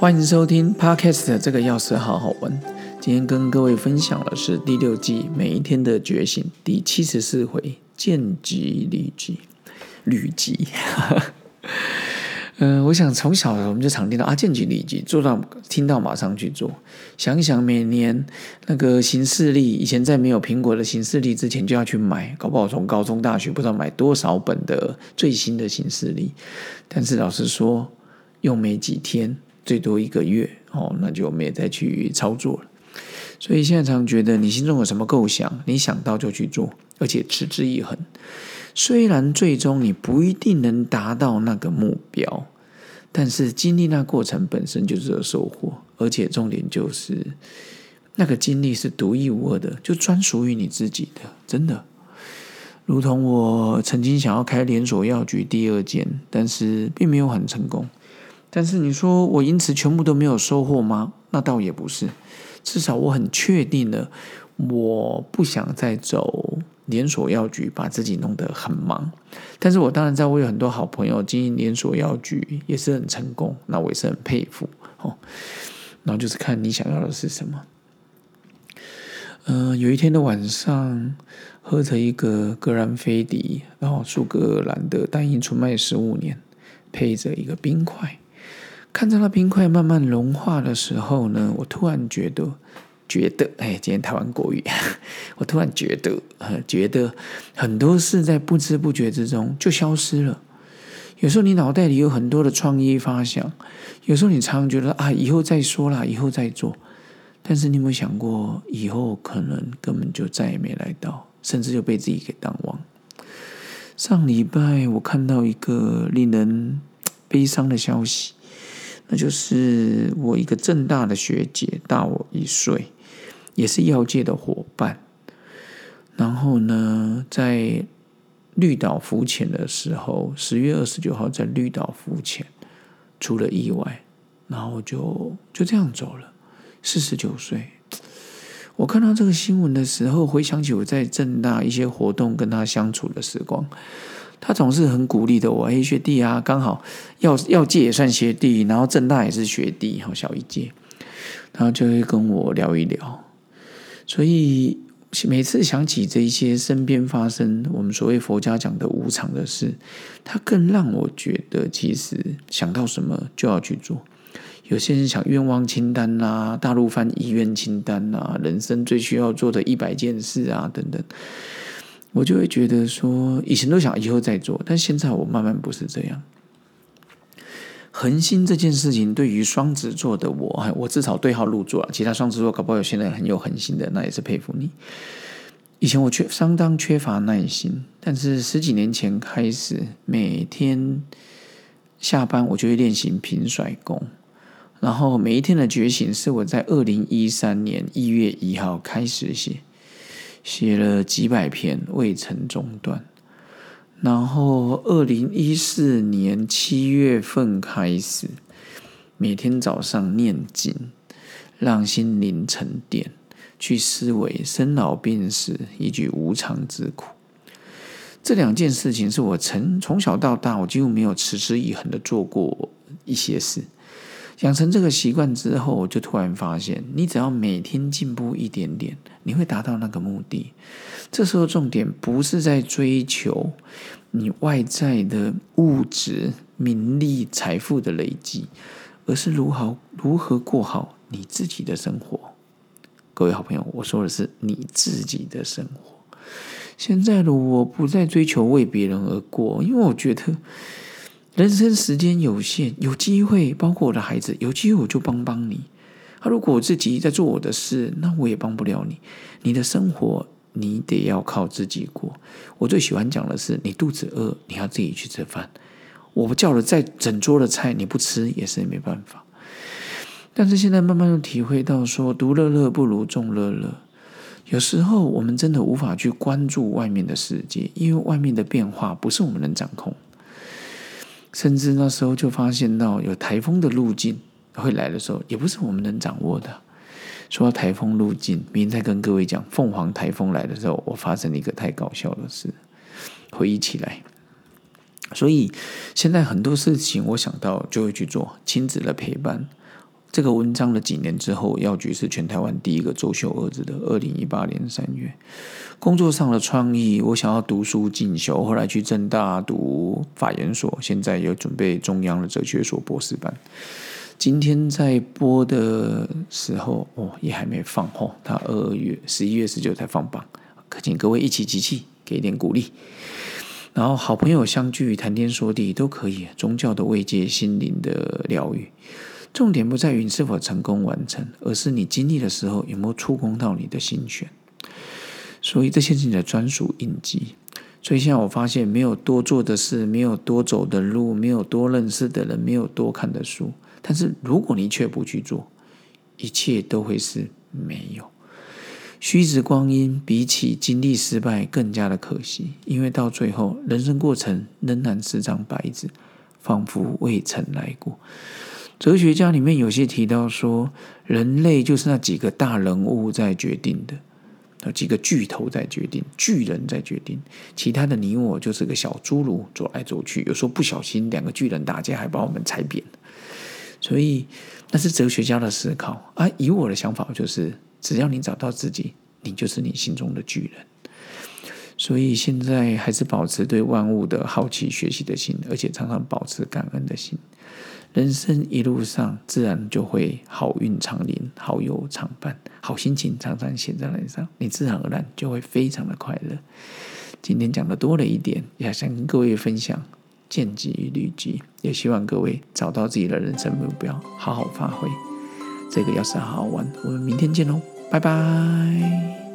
欢迎收听 Podcast 这个钥匙好好玩。今天跟各位分享的是第六季每一天的觉醒第七十四回见机履机履机。嗯，我想从小我们就常听到啊，见机履机，做到听到马上去做。想一想，每年那个行事历，以前在没有苹果的行事历之前就要去买，搞不好从高中、大学不知道买多少本的最新的行事历。但是老实说，用没几天，最多一个月哦，那就没再去操作了。所以现在常觉得，你心中有什么构想，你想到就去做，而且持之以恒。虽然最终你不一定能达到那个目标，但是经历那过程本身就是有收获，而且重点就是那个经历是独一无二的，就专属于你自己的，真的。如同我曾经想要开连锁药局第二间，但是并没有很成功。但是你说我因此全部都没有收获吗？那倒也不是，至少我很确定的，我不想再走。连锁药局把自己弄得很忙，但是我当然知道，我有很多好朋友经营连锁药局也是很成功，那我也是很佩服哦。然后就是看你想要的是什么。嗯，有一天的晚上，喝着一个格兰菲迪，然后苏格兰的单一纯麦十五年，配着一个冰块，看着那冰块慢慢融化的时候呢，我突然觉得。觉得，哎，今天台湾国语，我突然觉得，觉得很多事在不知不觉之中就消失了。有时候你脑袋里有很多的创意发想，有时候你常常觉得啊，以后再说啦，以后再做。但是你有没有想过，以后可能根本就再也没来到，甚至就被自己给淡忘？上礼拜我看到一个令人悲伤的消息，那就是我一个正大的学姐大我一岁。也是药界的伙伴，然后呢，在绿岛浮潜的时候，十月二十九号在绿岛浮潜出了意外，然后就就这样走了，四十九岁。我看到这个新闻的时候，回想起我在正大一些活动跟他相处的时光，他总是很鼓励的我，哎，学弟啊，刚好要要借也算学弟，然后正大也是学弟，好小一届，然后就会跟我聊一聊。所以每次想起这一些身边发生我们所谓佛家讲的无常的事，他更让我觉得，其实想到什么就要去做。有些人想愿望清单啦，大陆翻遗愿清单啦，人生最需要做的一百件事啊，等等，我就会觉得说，以前都想以后再做，但现在我慢慢不是这样。恒心这件事情，对于双子座的我，我至少对号入座了。其他双子座搞不好有些人很有恒心的，那也是佩服你。以前我缺相当缺乏耐心，但是十几年前开始，每天下班我就会练习平甩功，然后每一天的觉醒是我在二零一三年一月一号开始写，写了几百篇未曾中断。然后，二零一四年七月份开始，每天早上念经，让心灵沉淀，去思维生老病死以及无常之苦。这两件事情是我从从小到大，我几乎没有持之以恒的做过一些事。养成这个习惯之后，我就突然发现，你只要每天进步一点点，你会达到那个目的。这时候重点不是在追求你外在的物质、名利、财富的累积，而是如何如何过好你自己的生活。各位好朋友，我说的是你自己的生活。现在的我不再追求为别人而过，因为我觉得。人生时间有限，有机会，包括我的孩子，有机会我就帮帮你。他如果我自己在做我的事，那我也帮不了你。你的生活你得要靠自己过。我最喜欢讲的是，你肚子饿，你要自己去吃饭。我不叫了再整桌的菜，你不吃也是没办法。但是现在慢慢又体会到，说独乐乐不如众乐乐。有时候我们真的无法去关注外面的世界，因为外面的变化不是我们能掌控。甚至那时候就发现到有台风的路径会来的时候，也不是我们能掌握的。说到台风路径，明天再跟各位讲凤凰台风来的时候，我发生了一个太搞笑的事，回忆起来。所以现在很多事情我想到就会去做，亲子的陪伴，这个文章的几年之后，药局是全台湾第一个周休二日的。二零一八年三月，工作上的创意，我想要读书进修，后来去正大读法研所，现在又准备中央的哲学所博士班。今天在播的时候，哦，也还没放哦，他二月十一月十九才放榜，可请各位一起集气，给一点鼓励。然后好朋友相聚，谈天说地都可以，宗教的慰藉，心灵的疗愈。重点不在于你是否成功完成，而是你经历的时候有没有触碰到你的心弦。所以这些是你的专属印记。所以现在我发现，没有多做的事，没有多走的路，没有多认识的人，没有多看的书。但是如果你却不去做，一切都会是没有。虚掷光阴，比起经历失败更加的可惜，因为到最后，人生过程仍然是张白纸，仿佛未曾来过。哲学家里面有些提到说，人类就是那几个大人物在决定的，那几个巨头在决定，巨人在决定，其他的你我就是个小侏儒走来走去，有时候不小心两个巨人打架，还把我们踩扁。所以那是哲学家的思考啊。以我的想法就是，只要你找到自己，你就是你心中的巨人。所以现在还是保持对万物的好奇、学习的心，而且常常保持感恩的心。人生一路上，自然就会好运常临，好友常伴，好心情常常写在脸上，你自然而然就会非常的快乐。今天讲的多了一点，也想跟各位分享见机与履机，也希望各位找到自己的人生目标，好好发挥。这个要是好好玩，我们明天见喽，拜拜。